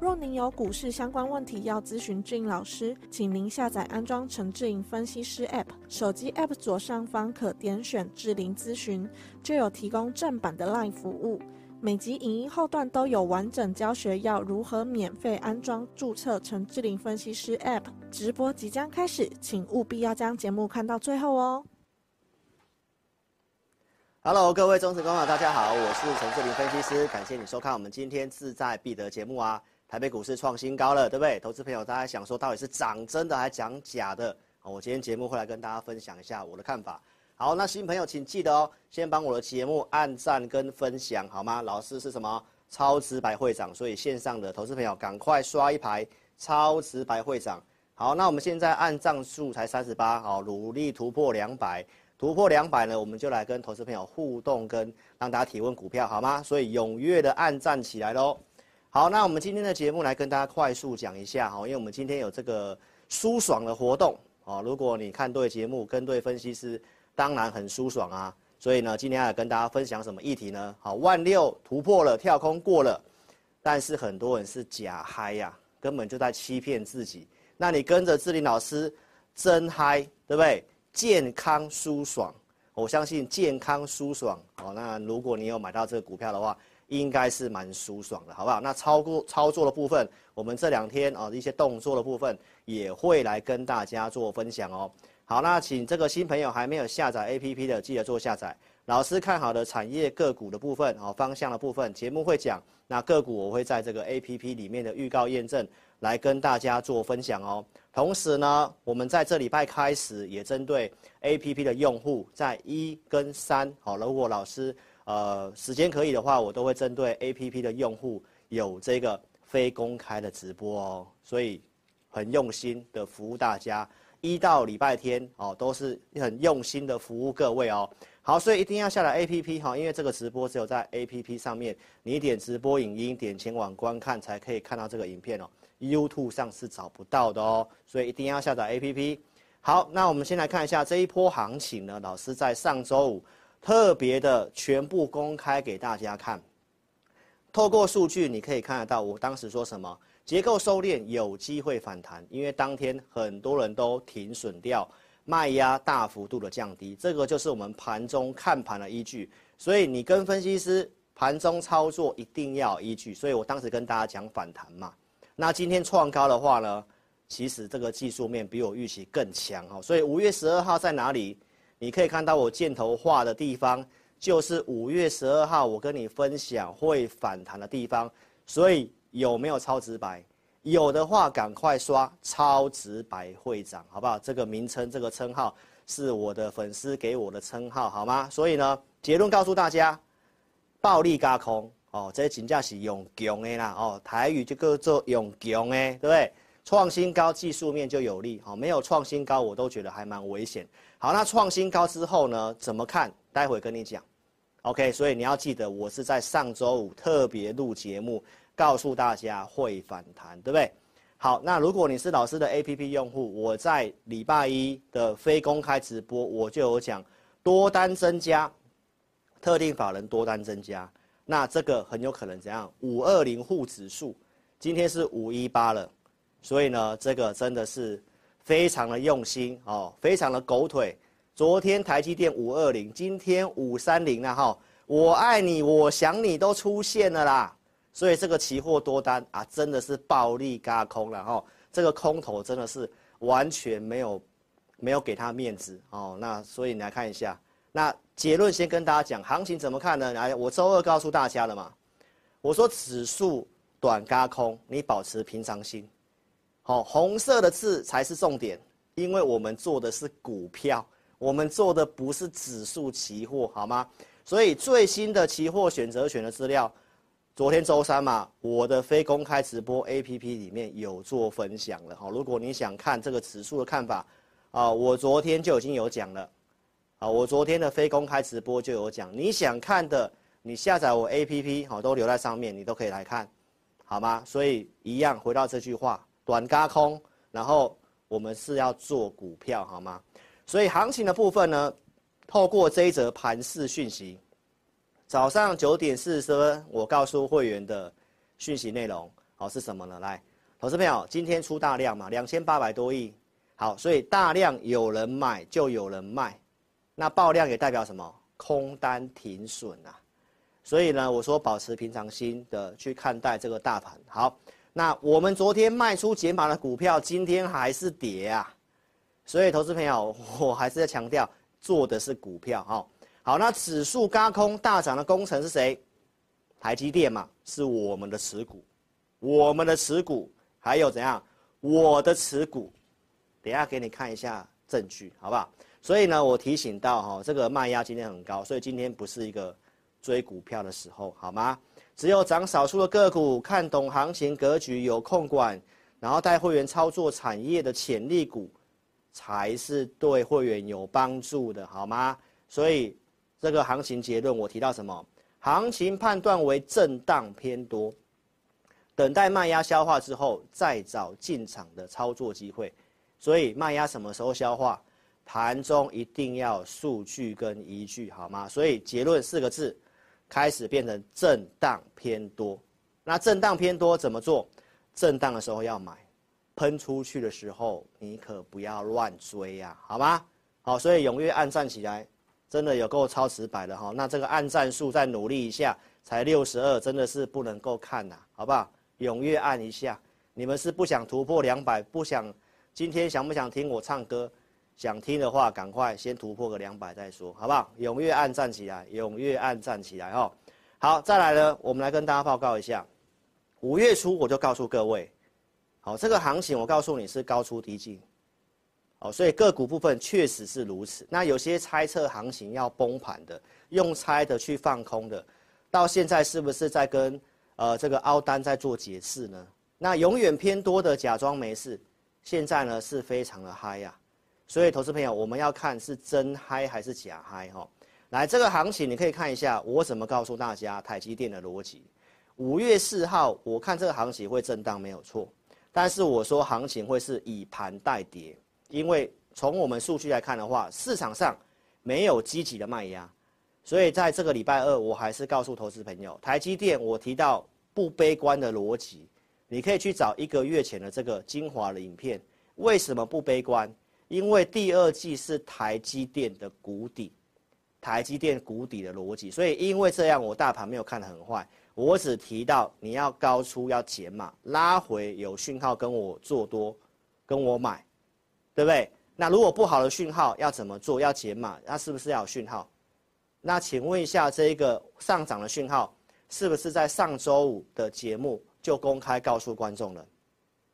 若您有股市相关问题要咨询志颖老师，请您下载安装陈志颖分析师 App，手机 App 左上方可点选志玲咨询，就有提供正版的 LINE 服务。每集影音后段都有完整教学，要如何免费安装、注册陈志玲分析师 App。直播即将开始，请务必要将节目看到最后哦。Hello，各位忠实观众，大家好，我是陈志玲分析师，感谢你收看我们今天志在必得节目啊。台北股市创新高了，对不对？投资朋友，大家想说到底是涨真的还是涨假的？我今天节目会来跟大家分享一下我的看法。好，那新朋友请记得哦，先帮我的节目按赞跟分享，好吗？老师是什么？超直白会长，所以线上的投资朋友赶快刷一排超直白会长。好，那我们现在按赞数才三十八，好，努力突破两百，突破两百呢，我们就来跟投资朋友互动，跟让大家提问股票，好吗？所以踊跃的按赞起来喽。好，那我们今天的节目来跟大家快速讲一下哈，因为我们今天有这个舒爽的活动哦，如果你看对节目，跟对分析师。当然很舒爽啊，所以呢，今天要跟大家分享什么议题呢？好，万六突破了，跳空过了，但是很多人是假嗨呀，根本就在欺骗自己。那你跟着志玲老师真嗨，对不对？健康舒爽，我相信健康舒爽好。那如果你有买到这个股票的话，应该是蛮舒爽的，好不好？那操作操作的部分，我们这两天啊一些动作的部分也会来跟大家做分享哦。好，那请这个新朋友还没有下载 APP 的，记得做下载。老师看好的产业个股的部分，哦，方向的部分，节目会讲。那个股我会在这个 APP 里面的预告验证，来跟大家做分享哦。同时呢，我们在这礼拜开始也针对 APP 的用户，在一跟三，好，如果老师呃时间可以的话，我都会针对 APP 的用户有这个非公开的直播哦。所以很用心的服务大家。一到礼拜天哦，都是很用心的服务各位哦。好，所以一定要下载 APP 哈，因为这个直播只有在 APP 上面，你点直播影音，点前往观看才可以看到这个影片哦。YouTube 上是找不到的哦，所以一定要下载 APP。好，那我们先来看一下这一波行情呢，老师在上周五特别的全部公开给大家看。透过数据你可以看得到，我当时说什么？结构收敛有机会反弹，因为当天很多人都停损掉，卖压大幅度的降低，这个就是我们盘中看盘的依据。所以你跟分析师盘中操作一定要有依据。所以我当时跟大家讲反弹嘛。那今天创高的话呢，其实这个技术面比我预期更强哦。所以五月十二号在哪里？你可以看到我箭头画的地方，就是五月十二号我跟你分享会反弹的地方。所以。有没有超直白？有的话，赶快刷超直白会长，好不好？这个名称，这个称号是我的粉丝给我的称号，好吗？所以呢，结论告诉大家，暴力加空哦，这真正是用强的啦哦，台语就叫做用强的，对不对？创新高，技术面就有利，好，没有创新高，我都觉得还蛮危险。好，那创新高之后呢，怎么看？待会跟你讲。OK，所以你要记得，我是在上周五特别录节目。告诉大家会反弹，对不对？好，那如果你是老师的 APP 用户，我在礼拜一的非公开直播，我就有讲多单增加，特定法人多单增加，那这个很有可能怎样？五二零护指数今天是五一八了，所以呢，这个真的是非常的用心哦，非常的狗腿。昨天台积电五二零，今天五三零了哈，我爱你，我想你都出现了啦。所以这个期货多单啊，真的是暴力轧空了哈。这个空头真的是完全没有没有给他面子哦。那所以你来看一下，那结论先跟大家讲，行情怎么看呢？来，我周二告诉大家了嘛，我说指数短轧空，你保持平常心。好，红色的字才是重点，因为我们做的是股票，我们做的不是指数期货，好吗？所以最新的期货选择权的资料。昨天周三嘛，我的非公开直播 APP 里面有做分享了哈。如果你想看这个指数的看法，啊，我昨天就已经有讲了，啊，我昨天的非公开直播就有讲。你想看的，你下载我 APP 好，都留在上面，你都可以来看，好吗？所以一样回到这句话，短轧空，然后我们是要做股票，好吗？所以行情的部分呢，透过这一则盘势讯息。早上九点四十分，我告诉会员的讯息内容，好是什么呢？来，投资朋友，今天出大量嘛，两千八百多亿，好，所以大量有人买就有人卖，那爆量也代表什么？空单停损啊，所以呢，我说保持平常心的去看待这个大盘。好，那我们昨天卖出减码的股票，今天还是跌啊，所以投资朋友，我还是在强调，做的是股票哈。好，那指数高空大涨的功臣是谁？台积电嘛，是我们的持股，我们的持股，还有怎样？我的持股，等下给你看一下证据，好不好？所以呢，我提醒到哈，这个卖压今天很高，所以今天不是一个追股票的时候，好吗？只有涨少数的个股，看懂行情格局，有控管，然后带会员操作产业的潜力股，才是对会员有帮助的，好吗？所以。这个行情结论，我提到什么？行情判断为震荡偏多，等待卖压消化之后再找进场的操作机会。所以卖压什么时候消化？盘中一定要数据跟依据，好吗？所以结论四个字，开始变成震荡偏多。那震荡偏多怎么做？震荡的时候要买，喷出去的时候你可不要乱追呀，好吗？好，所以踊跃按站起来。真的有够超直白的哈，那这个按赞数再努力一下，才六十二，真的是不能够看呐，好不好？踊跃按一下，你们是不想突破两百，不想今天想不想听我唱歌？想听的话，赶快先突破个两百再说，好不好？踊跃按站起来，踊跃按站起来哦。好，再来呢，我们来跟大家报告一下，五月初我就告诉各位，好，这个行情我告诉你是高出低进。哦，所以个股部分确实是如此。那有些猜测行情要崩盘的，用猜的去放空的，到现在是不是在跟呃这个凹单在做解释呢？那永远偏多的假装没事，现在呢是非常的嗨呀。所以投资朋友，我们要看是真嗨还是假嗨哈。来，这个行情你可以看一下我怎么告诉大家台积电的逻辑。五月四号，我看这个行情会震荡没有错，但是我说行情会是以盘带跌。因为从我们数据来看的话，市场上没有积极的卖压，所以在这个礼拜二，我还是告诉投资朋友，台积电我提到不悲观的逻辑，你可以去找一个月前的这个精华的影片。为什么不悲观？因为第二季是台积电的谷底，台积电谷底的逻辑。所以因为这样，我大盘没有看得很坏，我只提到你要高出要减码，拉回有讯号跟我做多，跟我买。对不对？那如果不好的讯号要怎么做？要减码，那是不是要有讯号？那请问一下，这一个上涨的讯号是不是在上周五的节目就公开告诉观众了？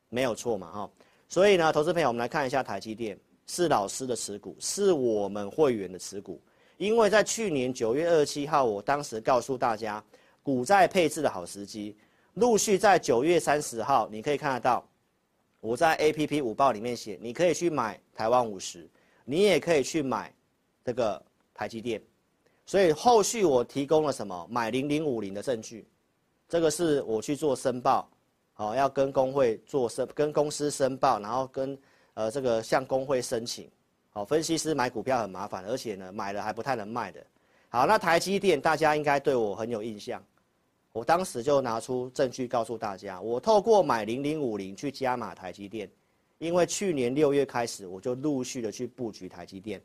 没有错嘛，哈。所以呢，投资朋友，我们来看一下台积电是老师的持股，是我们会员的持股。因为在去年九月二十七号，我当时告诉大家股债配置的好时机，陆续在九月三十号，你可以看得到。我在 A P P 五报里面写，你可以去买台湾五十，你也可以去买这个台积电，所以后续我提供了什么买零零五零的证据，这个是我去做申报，好，要跟工会做申，跟公司申报，然后跟呃这个向工会申请，好，分析师买股票很麻烦，而且呢买了还不太能卖的，好，那台积电大家应该对我很有印象。我当时就拿出证据告诉大家，我透过买零零五零去加码台积电，因为去年六月开始我就陆续的去布局台积电，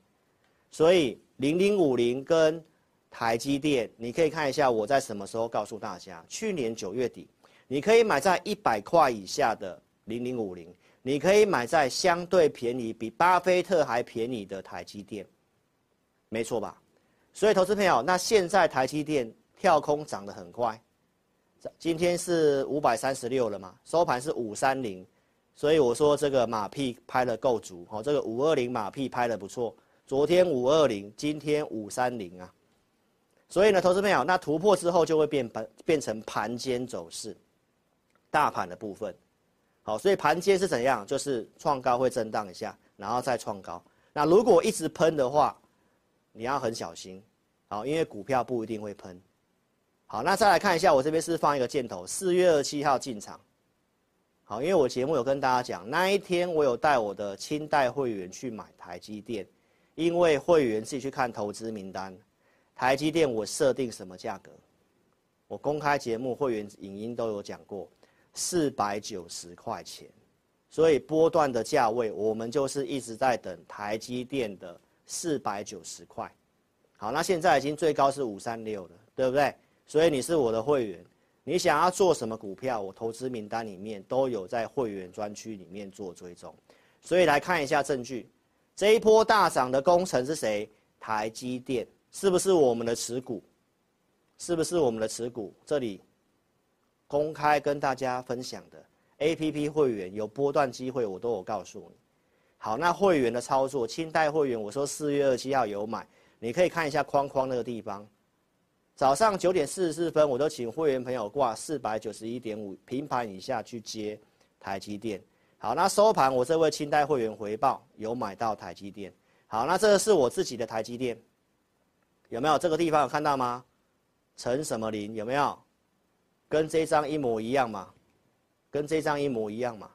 所以零零五零跟台积电，你可以看一下我在什么时候告诉大家，去年九月底，你可以买在一百块以下的零零五零，你可以买在相对便宜，比巴菲特还便宜的台积电，没错吧？所以投资朋友，那现在台积电跳空涨得很快。今天是五百三十六了嘛，收盘是五三零，所以我说这个马屁拍得够足，哦，这个五二零马屁拍得不错。昨天五二零，今天五三零啊，所以呢，投资朋友，那突破之后就会变盘变成盘间走势，大盘的部分。好，所以盘间是怎样？就是创高会震荡一下，然后再创高。那如果一直喷的话，你要很小心。好，因为股票不一定会喷。好，那再来看一下，我这边是放一个箭头，四月二十七号进场。好，因为我节目有跟大家讲，那一天我有带我的清代会员去买台积电，因为会员自己去看投资名单，台积电我设定什么价格？我公开节目会员影音都有讲过，四百九十块钱，所以波段的价位我们就是一直在等台积电的四百九十块。好，那现在已经最高是五三六了，对不对？所以你是我的会员。你想要做什么股票？我投资名单里面都有在会员专区里面做追踪，所以来看一下证据。这一波大涨的功臣是谁？台积电是不是我们的持股？是不是我们的持股？这里公开跟大家分享的 APP 会员有波段机会，我都有告诉你。好，那会员的操作，清代会员我说四月二十七号有买，你可以看一下框框那个地方。早上九点四十四分，我都请会员朋友挂四百九十一点五平盘以下去接台积电。好，那收盘我这位清代会员回报有买到台积电。好，那这个是我自己的台积电，有没有这个地方有看到吗？陈什么林有没有？跟这张一模一样嘛？跟这张一模一样嘛？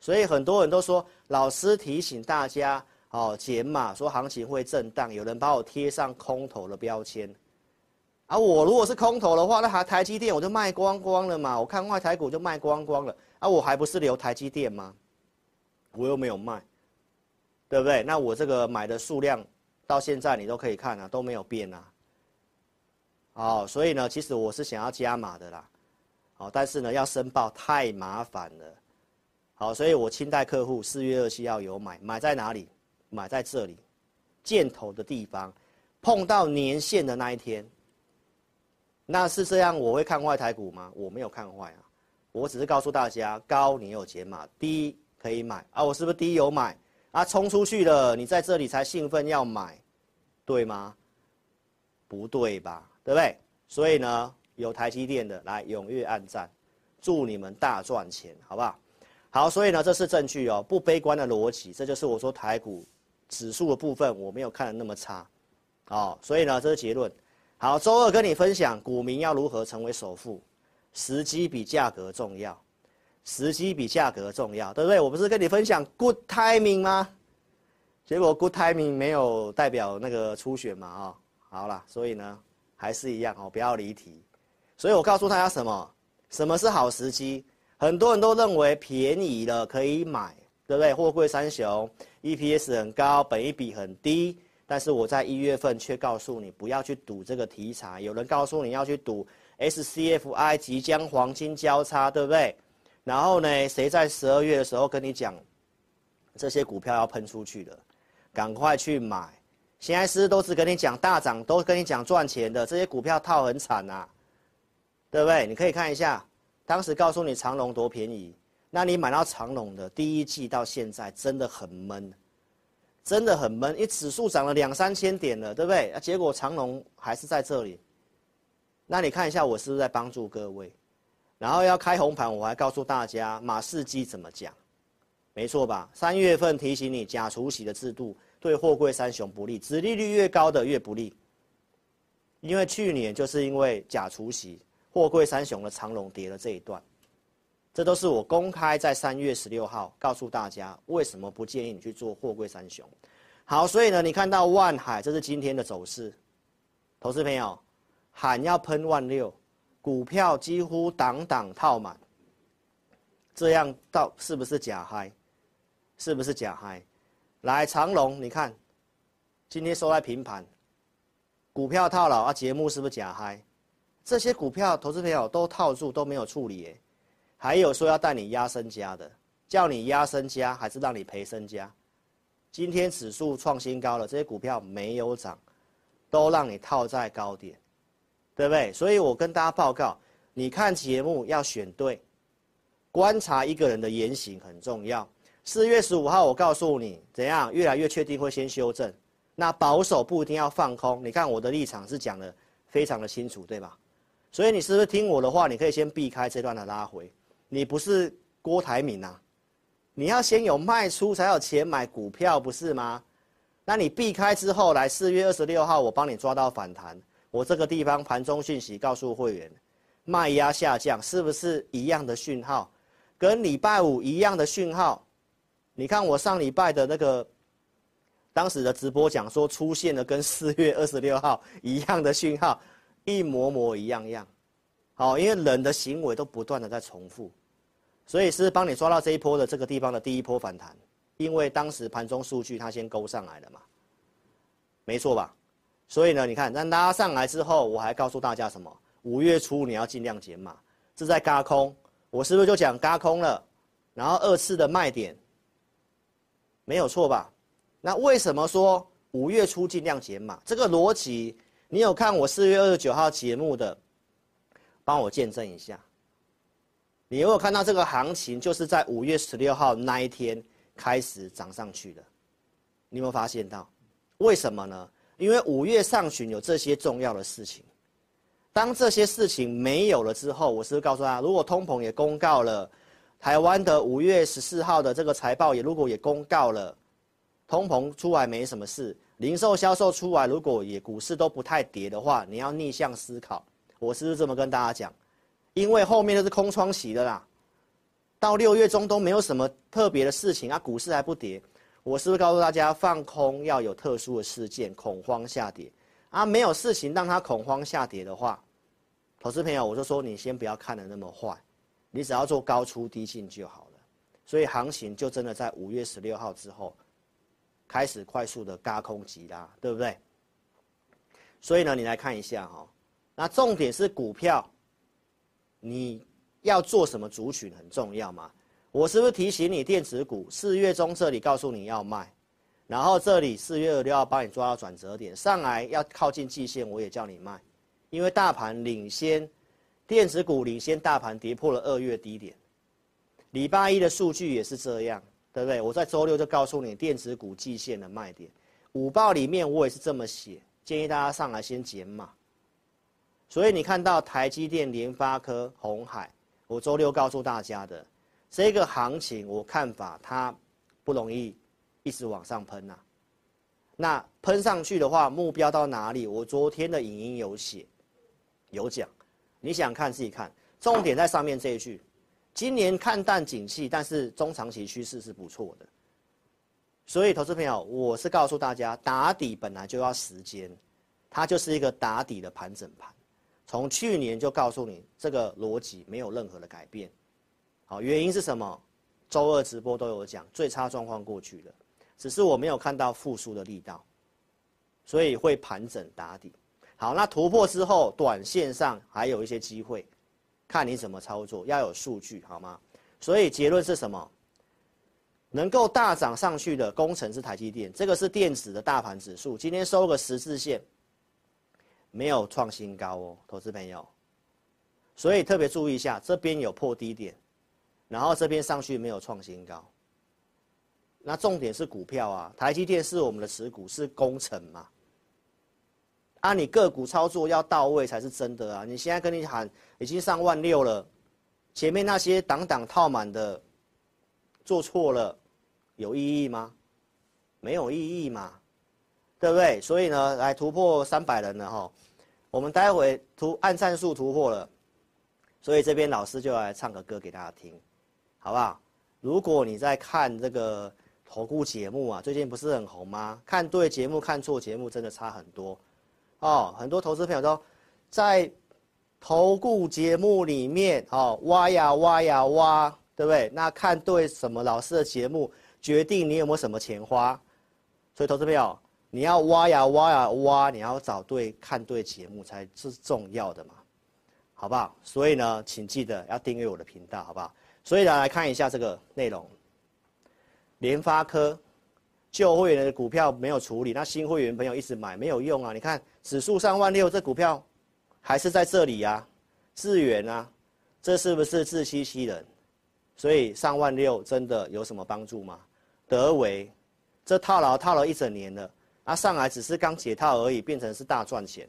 所以很多人都说老师提醒大家哦减码，说行情会震荡，有人把我贴上空头的标签。啊，我如果是空头的话，那台台积电我就卖光光了嘛。我看外台股就卖光光了。啊，我还不是留台积电吗？我又没有卖，对不对？那我这个买的数量到现在你都可以看啊，都没有变啊。哦，所以呢，其实我是想要加码的啦。但是呢，要申报太麻烦了。好，所以我清代客户四月二七号有买，买在哪里？买在这里，箭头的地方，碰到年线的那一天。那是这样，我会看坏台股吗？我没有看坏啊，我只是告诉大家，高你有解码，低可以买啊。我是不是低有买啊？冲出去了，你在这里才兴奋要买，对吗？不对吧？对不对？所以呢，有台积电的来踊跃按赞，祝你们大赚钱，好不好？好，所以呢，这是证据哦，不悲观的逻辑，这就是我说台股指数的部分，我没有看的那么差，哦，所以呢，这是结论。好，周二跟你分享股民要如何成为首富，时机比价格重要，时机比价格重要，对不对？我不是跟你分享 good timing 吗？结果 good timing 没有代表那个初选嘛，啊，好了，所以呢，还是一样哦，不要离题。所以我告诉大家什么？什么是好时机？很多人都认为便宜了可以买，对不对？货柜三雄 EPS 很高，本益比很低。但是我在一月份却告诉你不要去赌这个题材，有人告诉你要去赌 SCFI 即将黄金交叉，对不对？然后呢，谁在十二月的时候跟你讲这些股票要喷出去了，赶快去买。现在是都是跟你讲大涨，都跟你讲赚钱的这些股票套很惨啊，对不对？你可以看一下，当时告诉你长隆多便宜，那你买到长隆的第一季到现在真的很闷。真的很闷，因为指数涨了两三千点了，对不对？啊，结果长隆还是在这里。那你看一下，我是不是在帮助各位？然后要开红盘，我还告诉大家马士基怎么讲，没错吧？三月份提醒你，假除息的制度对货柜三雄不利，殖利率越高的越不利。因为去年就是因为假除息，货柜三雄的长荣跌了这一段。这都是我公开在三月十六号告诉大家，为什么不建议你去做货柜三雄。好，所以呢，你看到万海，这是今天的走势。投资朋友喊要喷万六，股票几乎档档套满，这样到是不是假嗨？是不是假嗨？来长荣，你看今天收在平盘，股票套牢啊，节目是不是假嗨？这些股票投资朋友都套住都没有处理。还有说要带你压身家的，叫你压身家还是让你赔身家？今天指数创新高了，这些股票没有涨，都让你套在高点，对不对？所以我跟大家报告，你看节目要选对，观察一个人的言行很重要。四月十五号我告诉你怎样，越来越确定会先修正，那保守不一定要放空。你看我的立场是讲的非常的清楚，对吧？所以你是不是听我的话？你可以先避开这段的拉回。你不是郭台铭呐、啊，你要先有卖出才有钱买股票，不是吗？那你避开之后，来四月二十六号，我帮你抓到反弹。我这个地方盘中讯息告诉会员，卖压下降，是不是一样的讯号？跟礼拜五一样的讯号。你看我上礼拜的那个当时的直播讲说，出现了跟四月二十六号一样的讯号。一模模一样样，好，因为人的行为都不断的在重复，所以是帮你抓到这一波的这个地方的第一波反弹，因为当时盘中数据它先勾上来了嘛，没错吧？所以呢，你看那拉上来之后，我还告诉大家什么？五月初你要尽量减码，这在轧空，我是不是就讲轧空了？然后二次的卖点，没有错吧？那为什么说五月初尽量减码？这个逻辑。你有看我四月二十九号节目的，帮我见证一下。你有没有看到这个行情就是在五月十六号那一天开始涨上去的？你有没有发现到？为什么呢？因为五月上旬有这些重要的事情。当这些事情没有了之后，我是不是告诉他，如果通膨也公告了，台湾的五月十四号的这个财报也如果也公告了，通膨出来没什么事。零售销售出来，如果也股市都不太跌的话，你要逆向思考。我是不是这么跟大家讲？因为后面都是空窗期的啦，到六月中都没有什么特别的事情啊，股市还不跌。我是不是告诉大家，放空要有特殊的事件，恐慌下跌啊？没有事情让它恐慌下跌的话，投资朋友，我就说你先不要看得那么坏，你只要做高出低进就好了。所以行情就真的在五月十六号之后。开始快速的轧空急拉，对不对？所以呢，你来看一下哈、哦，那重点是股票，你要做什么族群很重要嘛？我是不是提醒你电子股四月中这里告诉你要卖，然后这里四月二六要帮你抓到转折点，上来要靠近季线，我也叫你卖，因为大盘领先，电子股领先大盘跌破了二月低点，礼拜一的数据也是这样。对不对？我在周六就告诉你电子股季线的卖点，午报里面我也是这么写，建议大家上来先减码。所以你看到台积电、联发科、鸿海，我周六告诉大家的这个行情，我看法它不容易一直往上喷呐、啊。那喷上去的话，目标到哪里？我昨天的影音有写，有讲，你想看自己看，重点在上面这一句。今年看淡景气，但是中长期趋势是不错的。所以，投资朋友，我是告诉大家，打底本来就要时间，它就是一个打底的盘整盘。从去年就告诉你，这个逻辑没有任何的改变。好，原因是什么？周二直播都有讲，最差状况过去了，只是我没有看到复苏的力道，所以会盘整打底。好，那突破之后，短线上还有一些机会。看你怎么操作，要有数据好吗？所以结论是什么？能够大涨上去的工程是台积电，这个是电子的大盘指数，今天收个十字线，没有创新高哦，投资朋友。所以特别注意一下，这边有破低点，然后这边上去没有创新高。那重点是股票啊，台积电是我们的持股，是工程嘛。啊，你个股操作要到位才是真的啊！你现在跟你喊已经上万六了，前面那些挡挡套满的，做错了，有意义吗？没有意义嘛，对不对？所以呢，来突破三百人了哈，我们待会突按赞数突破了，所以这边老师就来唱个歌给大家听，好不好？如果你在看这个投顾节目啊，最近不是很红吗？看对节目看错节目真的差很多。哦，很多投资朋友都在投顾节目里面哦，挖呀挖呀挖，对不对？那看对什么老师的节目，决定你有没有什么钱花。所以投资朋友，你要挖呀挖呀挖，你要找对看对节目才是重要的嘛，好不好？所以呢，请记得要订阅我的频道，好不好？所以呢，来看一下这个内容，联发科。旧会员的股票没有处理，那新会员朋友一直买没有用啊！你看指数上万六，这股票还是在这里呀、啊。智原啊，这是不是自欺欺人？所以上万六真的有什么帮助吗？德维，这套牢套了一整年了，啊上来只是刚解套而已，变成是大赚钱。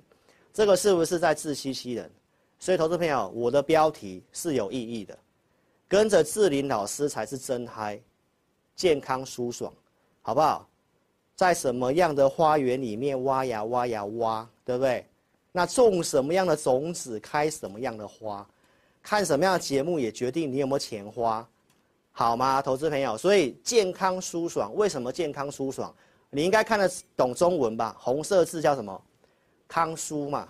这个是不是在自欺欺人？所以，投资朋友，我的标题是有意义的，跟着志霖老师才是真嗨，健康舒爽，好不好？在什么样的花园里面挖呀挖呀挖，对不对？那种什么样的种子，开什么样的花，看什么样的节目也决定你有没有钱花，好吗？投资朋友，所以健康舒爽，为什么健康舒爽？你应该看得懂中文吧？红色字叫什么？康舒嘛。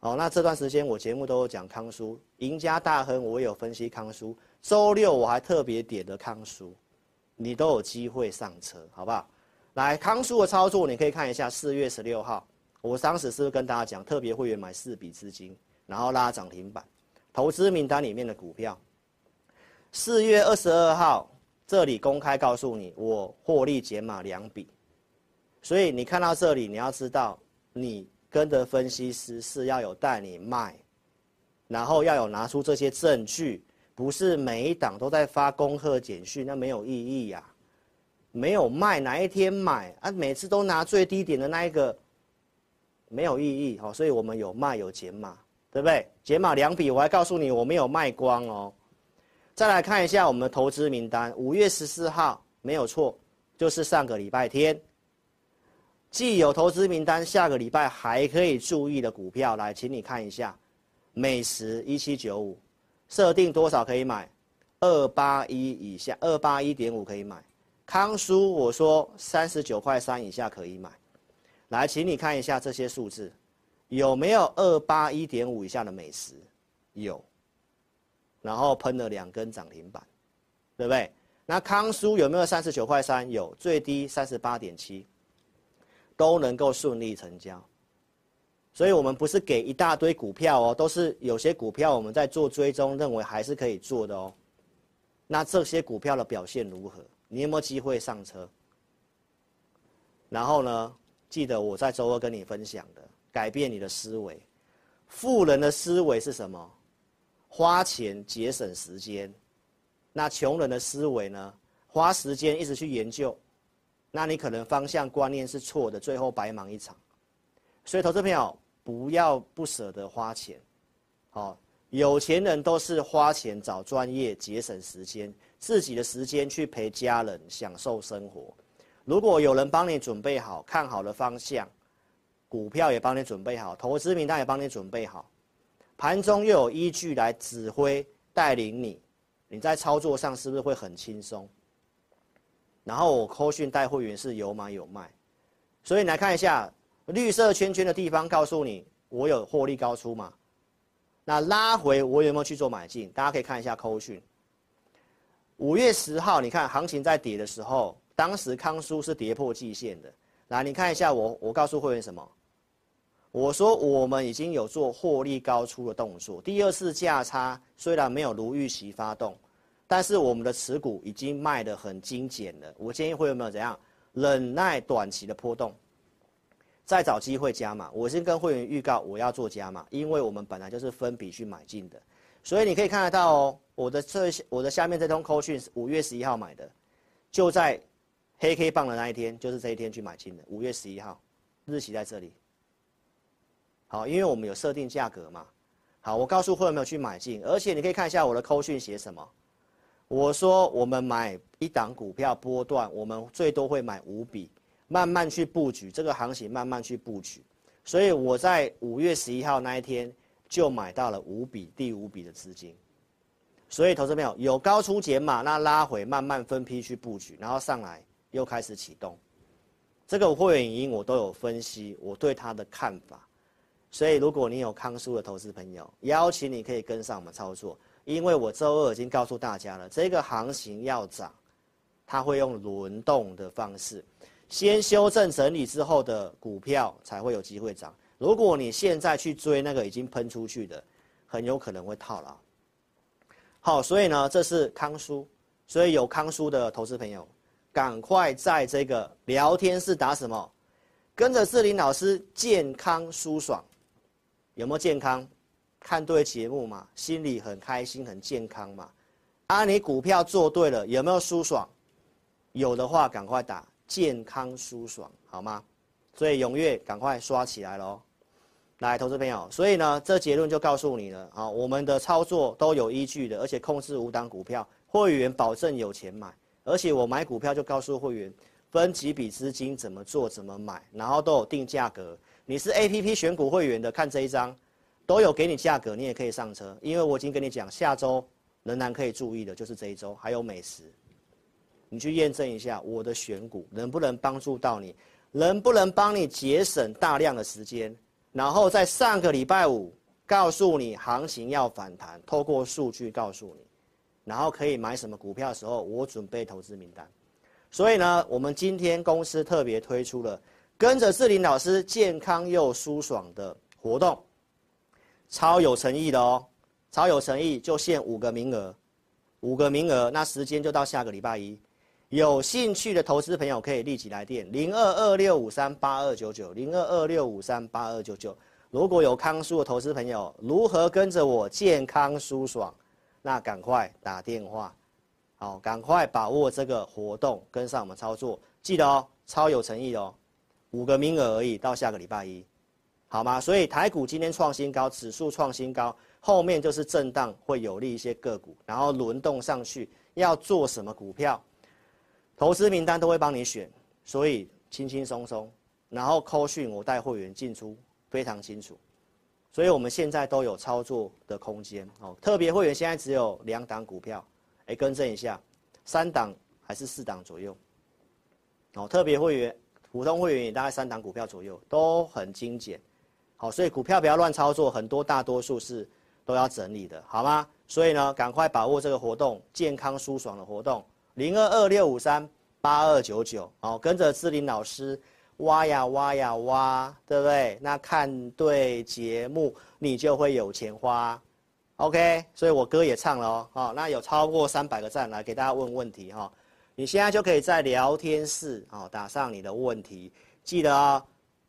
哦，那这段时间我节目都有讲康舒，赢家大亨我也有分析康舒，周六我还特别点的康舒，你都有机会上车，好不好？来，康叔的操作你可以看一下，四月十六号，我当时是不是跟大家讲，特别会员买四笔资金，然后拉涨停板，投资名单里面的股票。四月二十二号，这里公开告诉你，我获利减码两笔，所以你看到这里，你要知道你。跟的分析师是要有带你卖，然后要有拿出这些证据，不是每一档都在发恭贺简讯，那没有意义呀、没有卖哪一天买啊？每次都拿最低点的那一个，没有意义哦。所以我们有卖有减码，对不对？减码两笔，我还告诉你我没有卖光哦。再来看一下我们的投资名单，五月十四号没有错，就是上个礼拜天。既有投资名单，下个礼拜还可以注意的股票，来，请你看一下，美食一七九五，设定多少可以买？二八一以下，二八一点五可以买。康叔我说三十九块三以下可以买，来，请你看一下这些数字，有没有二八一点五以下的美食？有，然后喷了两根涨停板，对不对？那康叔有没有三十九块三？有，最低三十八点七。都能够顺利成交，所以我们不是给一大堆股票哦，都是有些股票我们在做追踪，认为还是可以做的哦。那这些股票的表现如何？你有没有机会上车？然后呢，记得我在周二跟你分享的，改变你的思维。富人的思维是什么？花钱节省时间。那穷人的思维呢？花时间一直去研究。那你可能方向观念是错的，最后白忙一场。所以，投资朋友不要不舍得花钱。好，有钱人都是花钱找专业，节省时间，自己的时间去陪家人，享受生活。如果有人帮你准备好看好的方向，股票也帮你准备好，投资名单也帮你准备好，盘中又有依据来指挥带领你，你在操作上是不是会很轻松？然后我扣讯带会员是有买有卖，所以你来看一下绿色圈圈的地方，告诉你我有获利高出嘛？那拉回我有没有去做买进？大家可以看一下扣讯。五月十号，你看行情在跌的时候，当时康叔是跌破季线的。来，你看一下我，我告诉会员什么？我说我们已经有做获利高出的动作，第二次价差虽然没有如预期发动。但是我们的持股已经卖得很精简了，我建议会员们怎样忍耐短期的波动，再找机会加码。我先跟会员预告我要做加码，因为我们本来就是分笔去买进的，所以你可以看得到哦，我的这我的下面这通扣讯是五月十一号买的，就在黑 K 棒的那一天，就是这一天去买进的，五月十一号，日期在这里。好，因为我们有设定价格嘛。好，我告诉会员没有去买进，而且你可以看一下我的扣讯写什么。我说，我们买一档股票波段，我们最多会买五笔，慢慢去布局这个行情，慢慢去布局。所以我在五月十一号那一天就买到了五笔，第五笔的资金。所以，投资朋友有高出减码，那拉回慢慢分批去布局，然后上来又开始启动。这个会员影音我都有分析，我对他的看法。所以，如果你有康叔的投资朋友，邀请你可以跟上我们操作。因为我周二已经告诉大家了，这个行情要涨，它会用轮动的方式，先修正整理之后的股票才会有机会涨。如果你现在去追那个已经喷出去的，很有可能会套牢。好，所以呢，这是康舒，所以有康舒的投资朋友，赶快在这个聊天室打什么，跟着志林老师健康舒爽，有没有健康？看对节目嘛，心里很开心，很健康嘛。啊，你股票做对了，有没有舒爽？有的话，赶快打健康舒爽，好吗？所以踊跃，赶快刷起来喽。来，投资朋友，所以呢，这结论就告诉你了啊，我们的操作都有依据的，而且控制五档股票，会员保证有钱买，而且我买股票就告诉会员分几笔资金怎么做怎么买，然后都有定价格。你是 APP 选股会员的，看这一张，都有给你价格，你也可以上车，因为我已经跟你讲，下周仍然可以注意的就是这一周，还有美食，你去验证一下我的选股能不能帮助到你，能不能帮你节省大量的时间。然后在上个礼拜五告诉你行情要反弹，透过数据告诉你，然后可以买什么股票的时候，我准备投资名单。所以呢，我们今天公司特别推出了跟着志玲老师健康又舒爽的活动，超有诚意的哦，超有诚意，就限五个名额，五个名额，那时间就到下个礼拜一。有兴趣的投资朋友可以立即来电零二二六五三八二九九零二二六五三八二九九。如果有康舒的投资朋友，如何跟着我健康舒爽？那赶快打电话，好，赶快把握这个活动，跟上我们操作。记得哦，超有诚意哦，五个名额而已，到下个礼拜一，好吗？所以台股今天创新高，指数创新高，后面就是震荡，会有利一些个股，然后轮动上去，要做什么股票？投资名单都会帮你选，所以轻轻松松，然后扣讯我带会员进出非常清楚，所以我们现在都有操作的空间哦。特别会员现在只有两档股票，哎，更正一下，三档还是四档左右。哦，特别会员、普通会员也大概三档股票左右，都很精简。好，所以股票不要乱操作，很多大多数是都要整理的，好吗？所以呢，赶快把握这个活动，健康舒爽的活动。零二二六五三八二九九，哦，跟着志霖老师挖呀挖呀挖，对不对？那看对节目，你就会有钱花，OK？所以我歌也唱了哦，哦，那有超过三百个赞，来给大家问问题哈、哦。你现在就可以在聊天室哦打上你的问题，记得哦，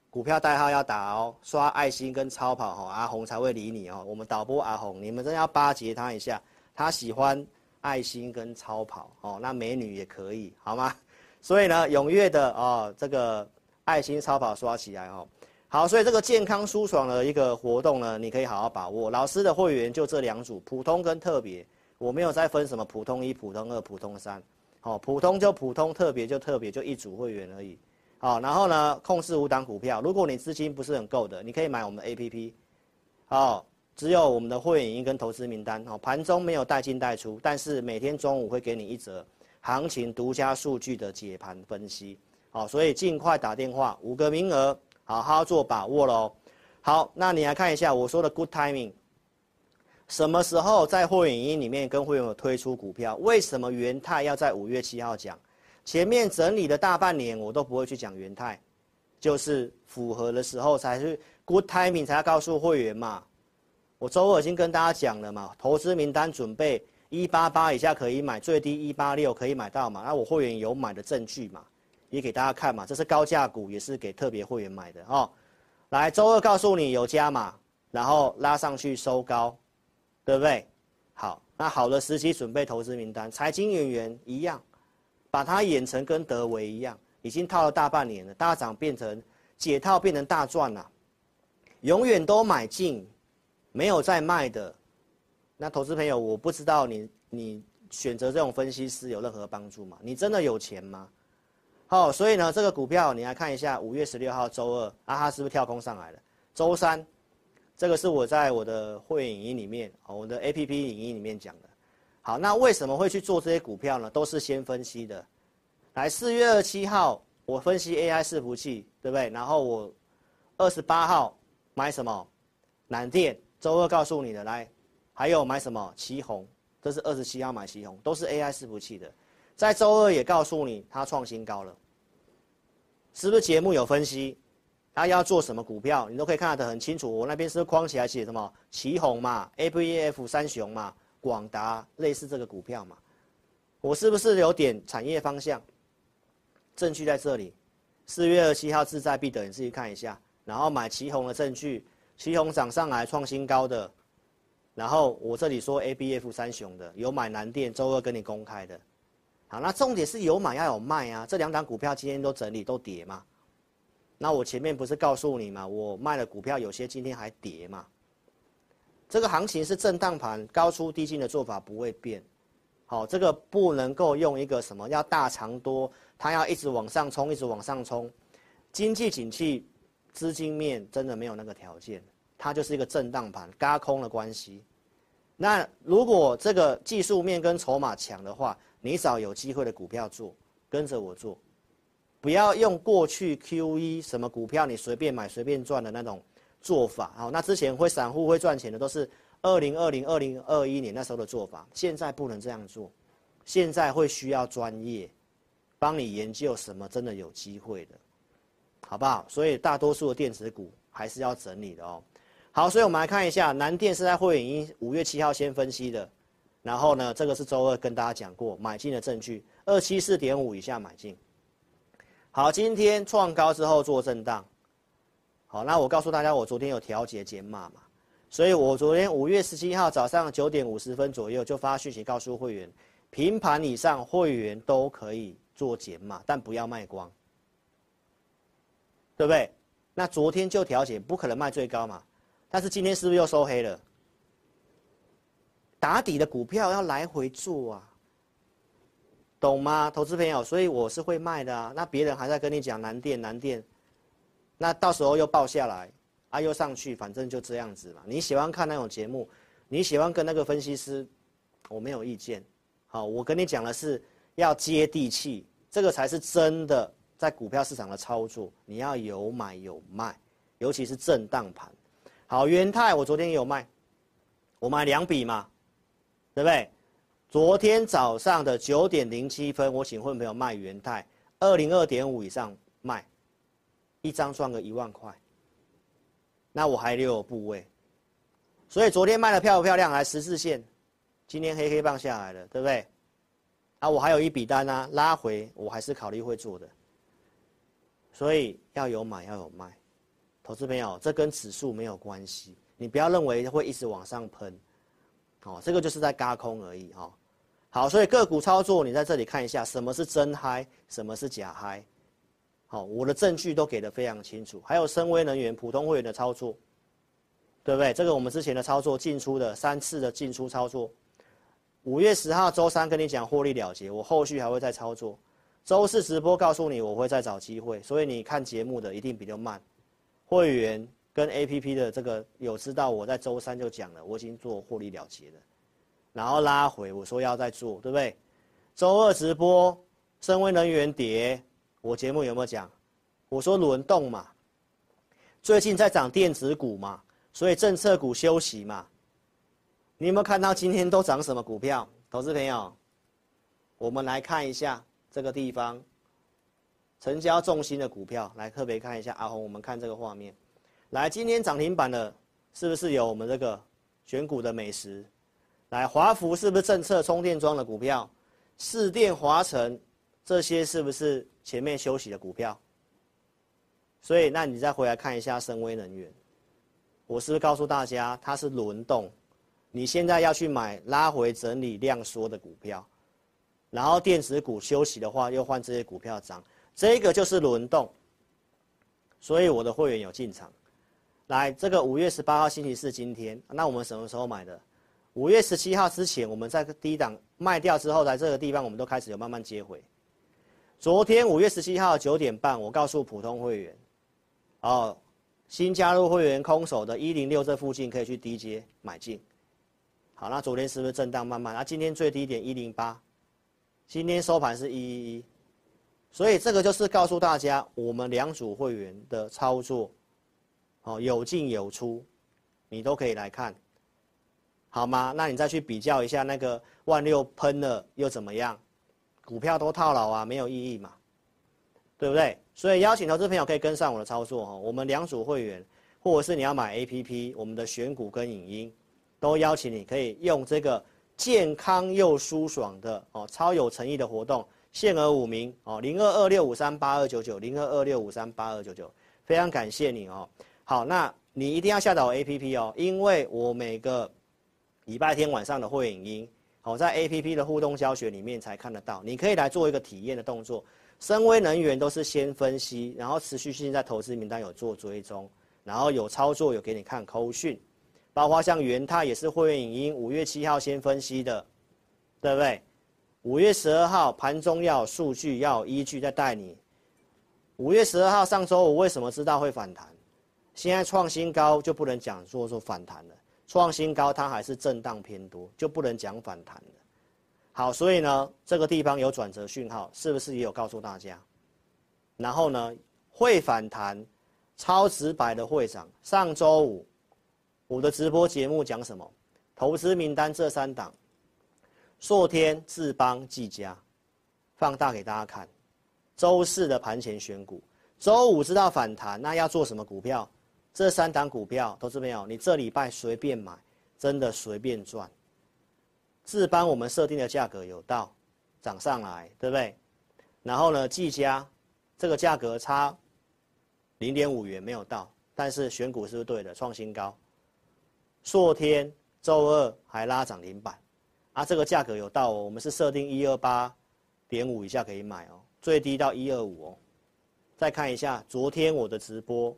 股票代号要打哦，刷爱心跟超跑哦，阿红才会理你哦。我们导播阿红，你们真的要巴结他一下，他喜欢。爱心跟超跑哦，那美女也可以好吗？所以呢，踊跃的哦，这个爱心超跑刷起来哦。好，所以这个健康舒爽的一个活动呢，你可以好好把握。老师的会员就这两组，普通跟特别，我没有再分什么普通一、普通二、普通三。好，普通就普通，特别就特别，就一组会员而已。好，然后呢，控制五档股票。如果你资金不是很够的，你可以买我们的 APP。好。只有我们的会员营跟投资名单哦，盘中没有带进带出，但是每天中午会给你一则行情独家数据的解盘分析，好，所以尽快打电话，五个名额，好好做把握喽。好，那你来看一下我说的 good timing，什么时候在会员营里面跟会员有推出股票？为什么元泰要在五月七号讲？前面整理的大半年我都不会去讲元泰，就是符合的时候才是 good timing 才要告诉会员嘛。我周二已经跟大家讲了嘛，投资名单准备一八八以下可以买，最低一八六可以买到嘛。那我会员有买的证据嘛，也给大家看嘛。这是高价股，也是给特别会员买的哦。来，周二告诉你有加码，然后拉上去收高，对不对？好，那好的时机准备投资名单，财经演员一样，把它演成跟德维一样，已经套了大半年了，大涨变成解套变成大赚了，永远都买进。没有在卖的，那投资朋友，我不知道你你选择这种分析师有任何帮助吗？你真的有钱吗？好，所以呢，这个股票你来看一下，五月十六号周二，啊哈是不是跳空上来了？周三，这个是我在我的会员影音里面，我的 APP 影音里面讲的。好，那为什么会去做这些股票呢？都是先分析的。来，四月二七号我分析 AI 伺服器，对不对？然后我二十八号买什么？南电。周二告诉你的，来，还有买什么？旗红，这是二十七号买旗红，都是 AI 伺服器的。在周二也告诉你，它创新高了，是不是节目有分析？它要做什么股票，你都可以看得很清楚。我那边是框起来写什么？旗红嘛，ABF 三雄嘛，广达类似这个股票嘛。我是不是有点产业方向？证据在这里，四月二十七号志在必得，你自己看一下。然后买旗红的证据。奇鋐涨上来创新高的，然后我这里说 A B F 三雄的有买南电，周二跟你公开的，好，那重点是有买要有卖啊，这两档股票今天都整理都跌嘛，那我前面不是告诉你嘛？我卖的股票有些今天还跌嘛。这个行情是震荡盘，高出低进的做法不会变。好，这个不能够用一个什么要大长多，它要一直往上冲，一直往上冲。经济景气，资金面真的没有那个条件，它就是一个震荡盘，嘎空的关系。那如果这个技术面跟筹码强的话，你找有机会的股票做，跟着我做。不要用过去 QE 什么股票你随便买随便赚的那种做法，好，那之前会散户会赚钱的都是二零二零、二零二一年那时候的做法，现在不能这样做，现在会需要专业帮你研究什么真的有机会的，好不好？所以大多数的电子股还是要整理的哦。好，所以我们来看一下南电是在会员一五月七号先分析的，然后呢，这个是周二跟大家讲过买进的证据，二七四点五以下买进。好，今天创高之后做震荡。好，那我告诉大家，我昨天有调节减码嘛，所以我昨天五月十七号早上九点五十分左右就发讯息告诉会员，平盘以上会员都可以做减码，但不要卖光，对不对？那昨天就调节，不可能卖最高嘛，但是今天是不是又收黑了？打底的股票要来回做啊。懂吗，投资朋友？所以我是会卖的啊。那别人还在跟你讲南电南电，那到时候又爆下来，啊又上去，反正就这样子嘛。你喜欢看那种节目，你喜欢跟那个分析师，我没有意见。好，我跟你讲的是要接地气，这个才是真的在股票市场的操作。你要有买有卖，尤其是震荡盘。好，元泰我昨天也有卖，我买两笔嘛，对不对？昨天早上的九点零七分，我请混朋友卖元泰，二零二点五以上卖，一张赚个一万块。那我还留有部位，所以昨天卖的漂不漂亮？还十字线，今天黑黑棒下来了，对不对？啊，我还有一笔单啊，拉回我还是考虑会做的。所以要有买要有卖，投资朋友，这跟指数没有关系，你不要认为会一直往上喷，哦，这个就是在轧空而已哈。好，所以个股操作，你在这里看一下，什么是真嗨，什么是假嗨。好，我的证据都给得非常清楚。还有深威能源普通会员的操作，对不对？这个我们之前的操作进出的三次的进出操作，五月十号周三跟你讲获利了结，我后续还会再操作。周四直播告诉你我会再找机会，所以你看节目的一定比较慢。会员跟 APP 的这个有知道我在周三就讲了，我已经做获利了结了。然后拉回，我说要再做，对不对？周二直播，深威能源跌，我节目有没有讲？我说轮动嘛，最近在涨电子股嘛，所以政策股休息嘛。你有没有看到今天都涨什么股票？投资朋友，我们来看一下这个地方，成交重心的股票，来特别看一下阿红，我们看这个画面，来，今天涨停板的，是不是有我们这个选股的美食？来，华孚是不是政策充电桩的股票？市电、华城这些是不是前面休息的股票？所以，那你再回来看一下深威能源，我是不是告诉大家它是轮动？你现在要去买拉回整理量缩的股票，然后电子股休息的话，又换这些股票涨，这个就是轮动。所以我的会员有进场。来，这个五月十八号星期四今天，那我们什么时候买的？五月十七号之前，我们在低档卖掉之后，在这个地方我们都开始有慢慢接回。昨天五月十七号九点半，我告诉普通会员，哦，新加入会员空手的一零六这附近可以去低接买进。好，那昨天是不是震荡慢慢？那今天最低点一零八，今天收盘是一一一，所以这个就是告诉大家，我们两组会员的操作，哦，有进有出，你都可以来看。好吗？那你再去比较一下那个万六喷了又怎么样？股票都套牢啊，没有意义嘛，对不对？所以邀请投资朋友可以跟上我的操作哈。我们两组会员，或者是你要买 APP，我们的选股跟影音，都邀请你可以用这个健康又舒爽的哦，超有诚意的活动，限额五名哦，零二二六五三八二九九，零二二六五三八二九九，非常感谢你哦。好，那你一定要下载我 APP 哦，因为我每个礼拜天晚上的会影音，好，在 APP 的互动教学里面才看得到。你可以来做一个体验的动作。森崴能源都是先分析，然后持续性在投资名单有做追踪，然后有操作有给你看扣讯，包括像元泰也是会员影音五月七号先分析的，对不对？五月十二号盘中要有数据要有依据再带你。五月十二号上周五为什么知道会反弹？现在创新高就不能讲说说反弹了。创新高，它还是震荡偏多，就不能讲反弹了。好，所以呢，这个地方有转折讯号，是不是也有告诉大家？然后呢，会反弹，超直白的会长，上周五我的直播节目讲什么？投资名单这三档，硕天、智邦、技嘉，放大给大家看。周四的盘前选股，周五知道反弹，那要做什么股票？这三档股票都是没有，你这礼拜随便买，真的随便赚。智邦我们设定的价格有到，涨上来，对不对？然后呢，技嘉这个价格差零点五元没有到，但是选股是不是对的？创新高。昨天周二还拉涨停板，啊，这个价格有到哦，我们是设定一二八点五以下可以买哦，最低到一二五哦。再看一下昨天我的直播。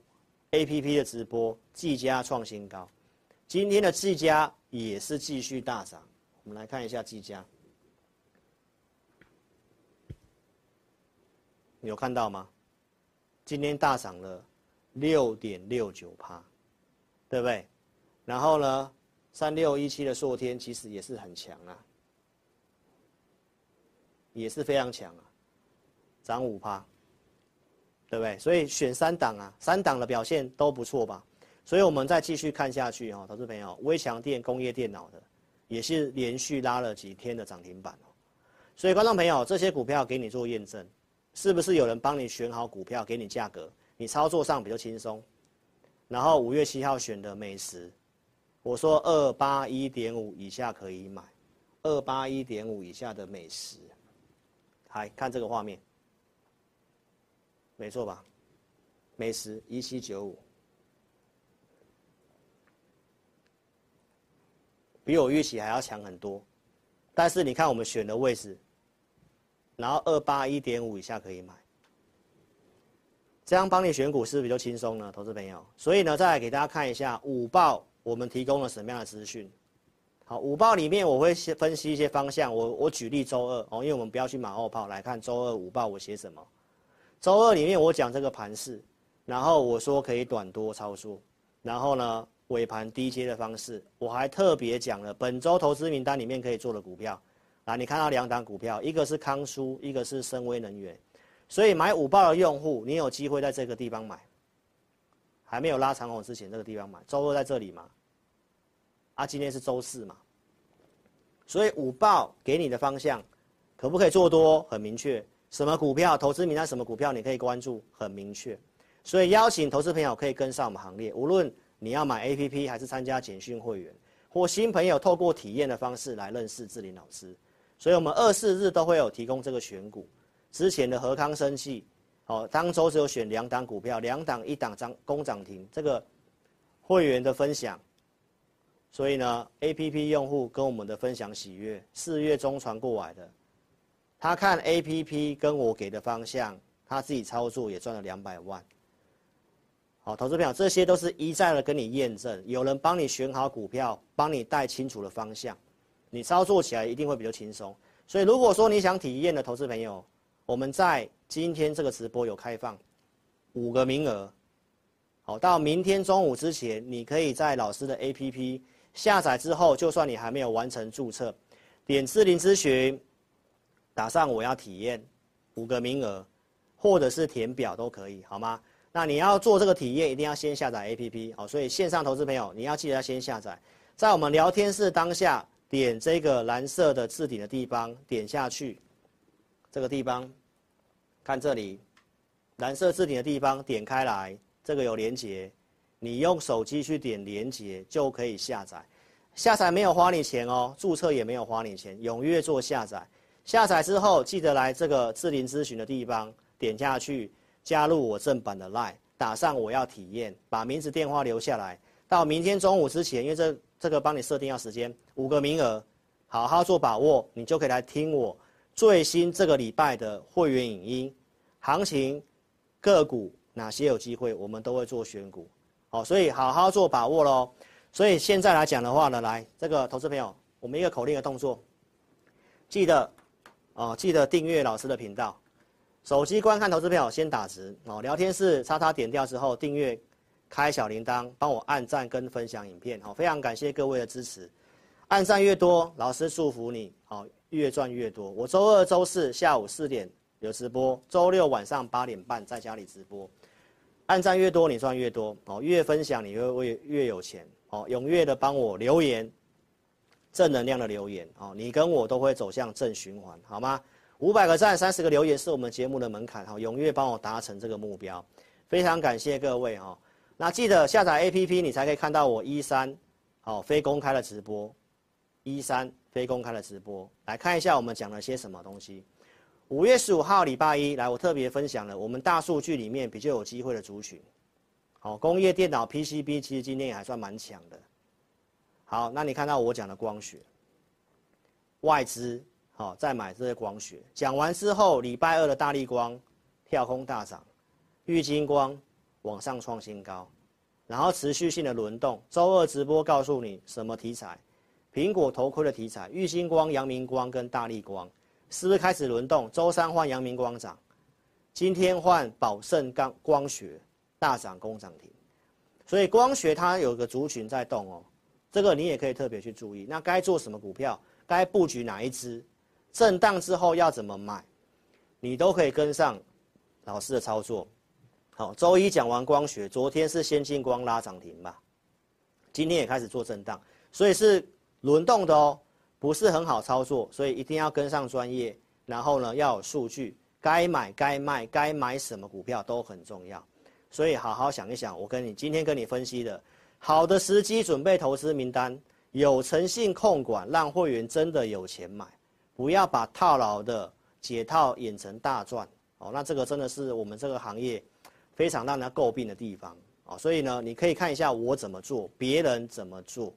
A P P 的直播，技嘉创新高，今天的技嘉也是继续大涨。我们来看一下技嘉，有看到吗？今天大涨了六点六九趴，对不对？然后呢，三六一七的硕天其实也是很强啊，也是非常强啊，涨五趴。对不对？所以选三档啊，三档的表现都不错吧？所以我们再继续看下去哦，投资朋友，微强电工业电脑的也是连续拉了几天的涨停板哦。所以观众朋友，这些股票给你做验证，是不是有人帮你选好股票，给你价格，你操作上比较轻松？然后五月七号选的美食，我说二八一点五以下可以买，二八一点五以下的美食，来看这个画面。没错吧？美食一七九五，比我预期还要强很多。但是你看我们选的位置，然后二八一点五以下可以买，这样帮你选股是不是比较轻松呢？投资朋友，所以呢，再来给大家看一下五报，我们提供了什么样的资讯？好，午报里面我会先分析一些方向。我我举例周二哦，因为我们不要去马后炮，来看周二午报我写什么。周二里面我讲这个盘势，然后我说可以短多操作，然后呢尾盘低接的方式，我还特别讲了本周投资名单里面可以做的股票，啊，你看到两档股票，一个是康舒，一个是森崴能源，所以买午报的用户，你有机会在这个地方买，还没有拉长红之前这个地方买，周二在这里嘛，啊，今天是周四嘛，所以午报给你的方向，可不可以做多？很明确。什么股票投资名单？什么股票你可以关注？很明确，所以邀请投资朋友可以跟上我们行列。无论你要买 APP 还是参加简讯会员，或新朋友透过体验的方式来认识智霖老师，所以我们二四日都会有提供这个选股。之前的和康生技，哦，当周只有选两档股票，两档一档涨攻涨停，这个会员的分享。所以呢，APP 用户跟我们的分享喜悦，四月中传过来的。他看 A P P 跟我给的方向，他自己操作也赚了两百万。好，投资朋友，这些都是一再的跟你验证，有人帮你选好股票，帮你带清楚的方向，你操作起来一定会比较轻松。所以，如果说你想体验的投资朋友，我们在今天这个直播有开放五个名额，好，到明天中午之前，你可以在老师的 A P P 下载之后，就算你还没有完成注册，点智霖咨询。打上我要体验，五个名额，或者是填表都可以，好吗？那你要做这个体验，一定要先下载 APP，好，所以线上投资朋友，你要记得要先下载，在我们聊天室当下点这个蓝色的置顶的地方，点下去，这个地方，看这里，蓝色置顶的地方点开来，这个有连结，你用手机去点连接就可以下载，下载没有花你钱哦，注册也没有花你钱，踊跃做下载。下载之后，记得来这个智霖咨询的地方，点下去加入我正版的 LINE，打上我要体验，把名字电话留下来。到明天中午之前，因为这这个帮你设定要时间，五个名额，好好做把握，你就可以来听我最新这个礼拜的会员影音，行情个股哪些有机会，我们都会做选股，好，所以好好做把握喽。所以现在来讲的话呢，来这个投资朋友，我们一个口令的动作，记得哦，记得订阅老师的频道。手机观看投资朋友先打直哦，聊天室叉叉点掉之后订阅，开小铃铛，帮我按赞跟分享影片，好，非常感谢各位的支持，按赞越多，老师祝福你，好，越赚越多。我周二、周四下午四点有直播，周六晚上八点半在家里直播，按赞越多你赚越多，哦，越分享你会越越有钱，哦，踊跃的帮我留言，正能量的留言，哦，你跟我都会走向正循环，好吗？五百个赞，三十个留言是我们节目的门槛，好，踊跃帮我达成这个目标，非常感谢各位哈。那记得下载 APP，你才可以看到我一三，好，非公开的直播，一三非公开的直播，来看一下我们讲了些什么东西。五月十五号礼拜一，来我特别分享了我们大数据里面比较有机会的族群，好，工业电脑 PCB 其实今天也还算蛮强的。好，那你看到我讲的光学，外资。好，再买这些光学。讲完之后，礼拜二的大力光跳空大涨，玉晶光往上创新高，然后持续性的轮动。周二直播告诉你什么题材？苹果头盔的题材，玉晶光、阳明光跟大力光是不是开始轮动？周三换阳明光涨，今天换宝盛钢光学大涨攻涨停。所以光学它有个族群在动哦，这个你也可以特别去注意。那该做什么股票？该布局哪一支？震荡之后要怎么买，你都可以跟上老师的操作。好，周一讲完光学，昨天是先进光拉涨停吧，今天也开始做震荡，所以是轮动的哦，不是很好操作，所以一定要跟上专业，然后呢要有数据，该买该卖该买什么股票都很重要，所以好好想一想，我跟你今天跟你分析的，好的时机准备投资名单，有诚信控管，让会员真的有钱买。不要把套牢的解套演成大赚哦，那这个真的是我们这个行业非常让人诟病的地方哦。所以呢，你可以看一下我怎么做，别人怎么做。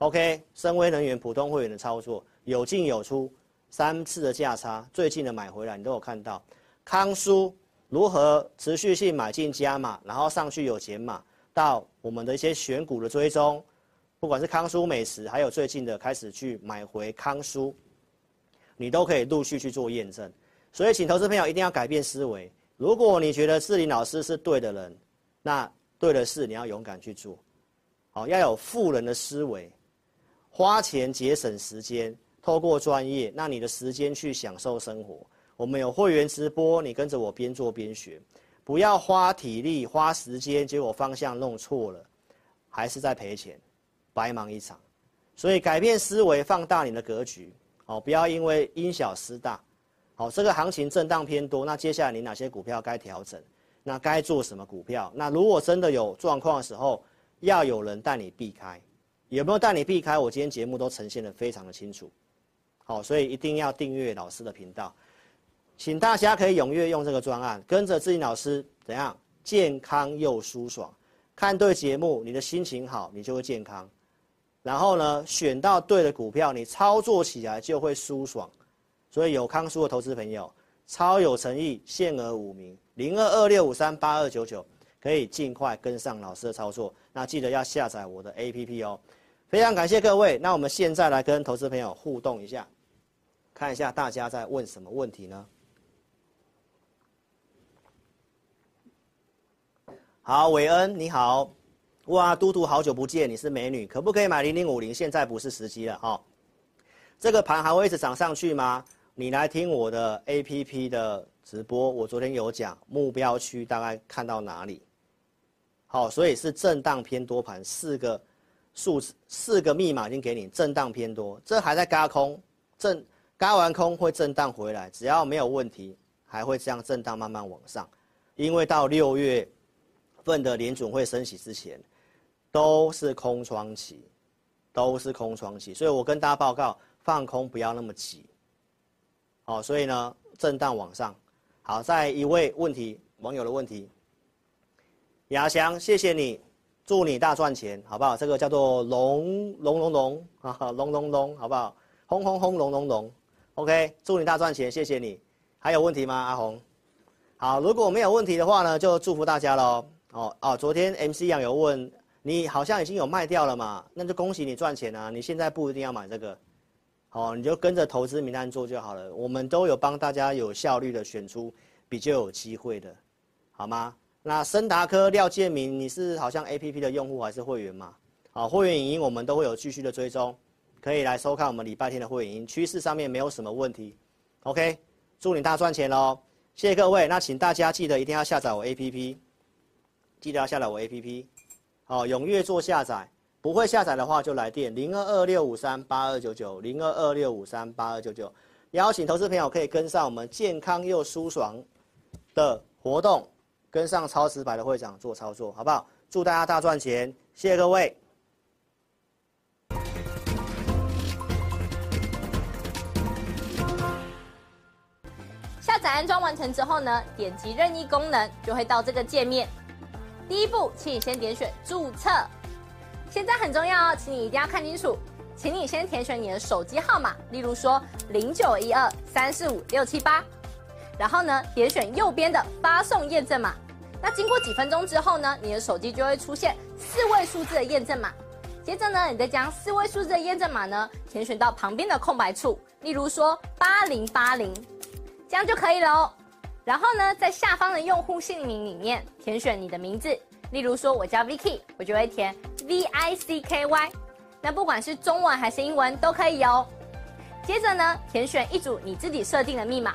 OK，深威能源普通会员的操作有进有出，三次的价差，最近的买回来你都有看到。康舒如何持续性买进加码，然后上去有减码，到我们的一些选股的追踪，不管是康舒美食，还有最近的开始去买回康舒。你都可以陆续去做验证，所以请投资朋友一定要改变思维。如果你觉得志玲老师是对的人，那对的事你要勇敢去做，好，要有富人的思维，花钱节省时间，透过专业，那你的时间去享受生活。我们有会员直播，你跟着我边做边学，不要花体力花时间，结果方向弄错了，还是在赔钱，白忙一场。所以改变思维，放大你的格局。哦，不要因为因小失大，好，这个行情震荡偏多，那接下来你哪些股票该调整？那该做什么股票？那如果真的有状况的时候，要有人带你避开，有没有带你避开？我今天节目都呈现得非常的清楚，好，所以一定要订阅老师的频道，请大家可以踊跃用这个专案，跟着志霖老师怎样健康又舒爽，看对节目，你的心情好，你就会健康。然后呢，选到对的股票，你操作起来就会舒爽。所以有康叔的投资朋友，超有诚意，限额五名，零二二六五三八二九九，可以尽快跟上老师的操作。那记得要下载我的 APP 哦。非常感谢各位。那我们现在来跟投资朋友互动一下，看一下大家在问什么问题呢？好，伟恩你好。哇，嘟嘟好久不见，你是美女，可不可以买零零五零？现在不是时机了哈、哦。这个盘还会一直涨上去吗？你来听我的 APP 的直播，我昨天有讲目标区大概看到哪里。好、所以是震荡偏多盘，四个数字，四个密码已经给你，震荡偏多，这还在轧空，震轧完空会震荡回来，只要没有问题，还会这样震荡慢慢往上，因为到六月份的联准会升息之前。都是空窗期，都是空窗期，所以我跟大家报告，放空不要那么急。好，所以呢，震荡往上。好，再一位问题，网友的问题，亚翔，谢谢你，祝你大赚钱，好不好？这个叫做龙龙龙龙啊，龙龙龙，好不好？轰轰轰隆隆隆，OK，祝你大赚钱，谢谢你。还有问题吗，阿红？好，如果没有问题的话呢，就祝福大家喽。哦哦，昨天 MC 杨有问你，好像已经有卖掉了嘛？那就恭喜你赚钱啊！你现在不一定要买这个，哦，你就跟着投资名单做就好了。我们都有帮大家有效率的选出比较有机会的，好吗？那森达科廖建明，你是好像 APP 的用户还是会员嘛？好，会员影音我们都会有继续的追踪，可以来收看我们礼拜天的会员影音，趋势上面没有什么问题。OK。祝你大赚钱喽！谢谢各位。那请大家记得一定要下载我 APP，记得要下载我 APP，好，踊跃做下载。不会下载的话就来电零二二六五三八二九九零二二六五三八二九九。邀请投资朋友可以跟上我们健康又舒爽的活动，跟上超直白的会长做操作，好不好？祝大家大赚钱！谢谢各位。下载安装完成之后呢，点击任意功能就会到这个界面。第一步，请你先点选注册。现在很重要哦，请你一定要看清楚，请你先填选你的手机号码，例如说零九一二三四五六七八，然后呢，点选右边的发送验证码。那经过几分钟之后呢，你的手机就会出现四位数字的验证码。接着呢，你再将四位数字的验证码呢填选到旁边的空白处，例如说八零八零。这样就可以了哦。然后呢，在下方的用户姓名里面填选你的名字，例如说我叫 Vicky，我就会填 V I C K Y。那不管是中文还是英文都可以哦。接着呢，填选一组你自己设定的密码，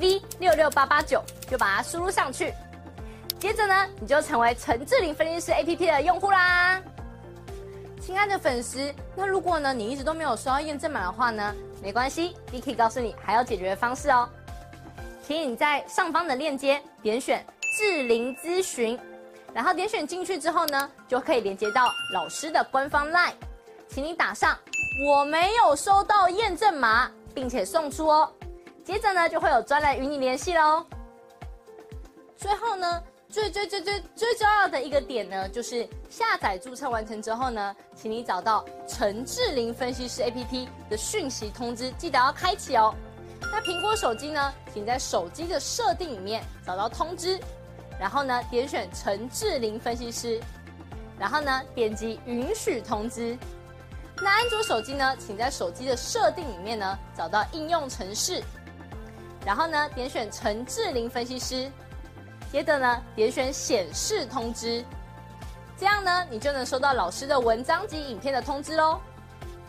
V 六六八八九，就把它输入上去。接着呢，你就成为陈智霖分析师 APP 的用户啦。亲爱的粉丝，那如果呢，你一直都没有收到验证码的话呢，没关系，Vicky 告诉你还有解决的方式哦。请你在上方的链接点选智霖咨询，然后点选进去之后呢，就可以连接到老师的官方 LINE，请你打上我没有收到验证码，并且送出哦。接着呢，就会有专人与你联系喽。最后呢。最最最最最重要的一个点呢，就是下载注册完成之后呢，请你找到陈智霖分析师 APP 的讯息通知，记得要开启哦。那苹果手机呢，请在手机的设定里面找到通知，然后呢点选陈智霖分析师，然后呢点击允许通知。那安卓手机呢，请在手机的设定里面呢找到应用程式，然后呢点选陈智霖分析师。接着呢，点选显示通知，这样呢，你就能收到老师的文章及影片的通知喽。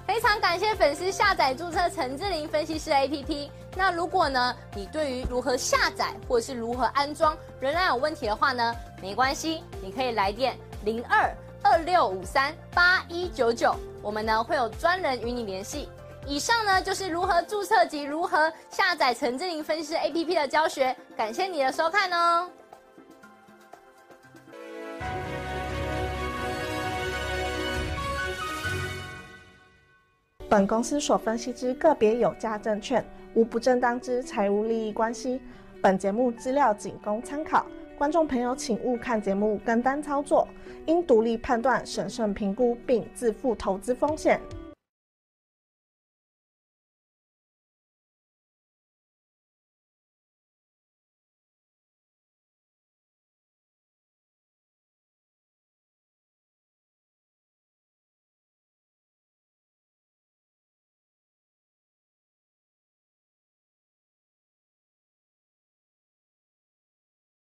非常感谢粉丝下载注册陈智霖分析师 APP。那如果呢，你对于如何下载或者是如何安装仍然有问题的话呢，没关系，你可以来电零二二六五三八一九九，我们呢会有专人与你联系。以上呢就是如何注册及如何下载陈智霖分析师 APP 的教学，感谢你的收看哦。本公司所分析之个别有价证券，无不正当之财务利益关系。本节目资料仅供参考，观众朋友请勿看节目跟单操作，应独立判断、审慎评估并自负投资风险。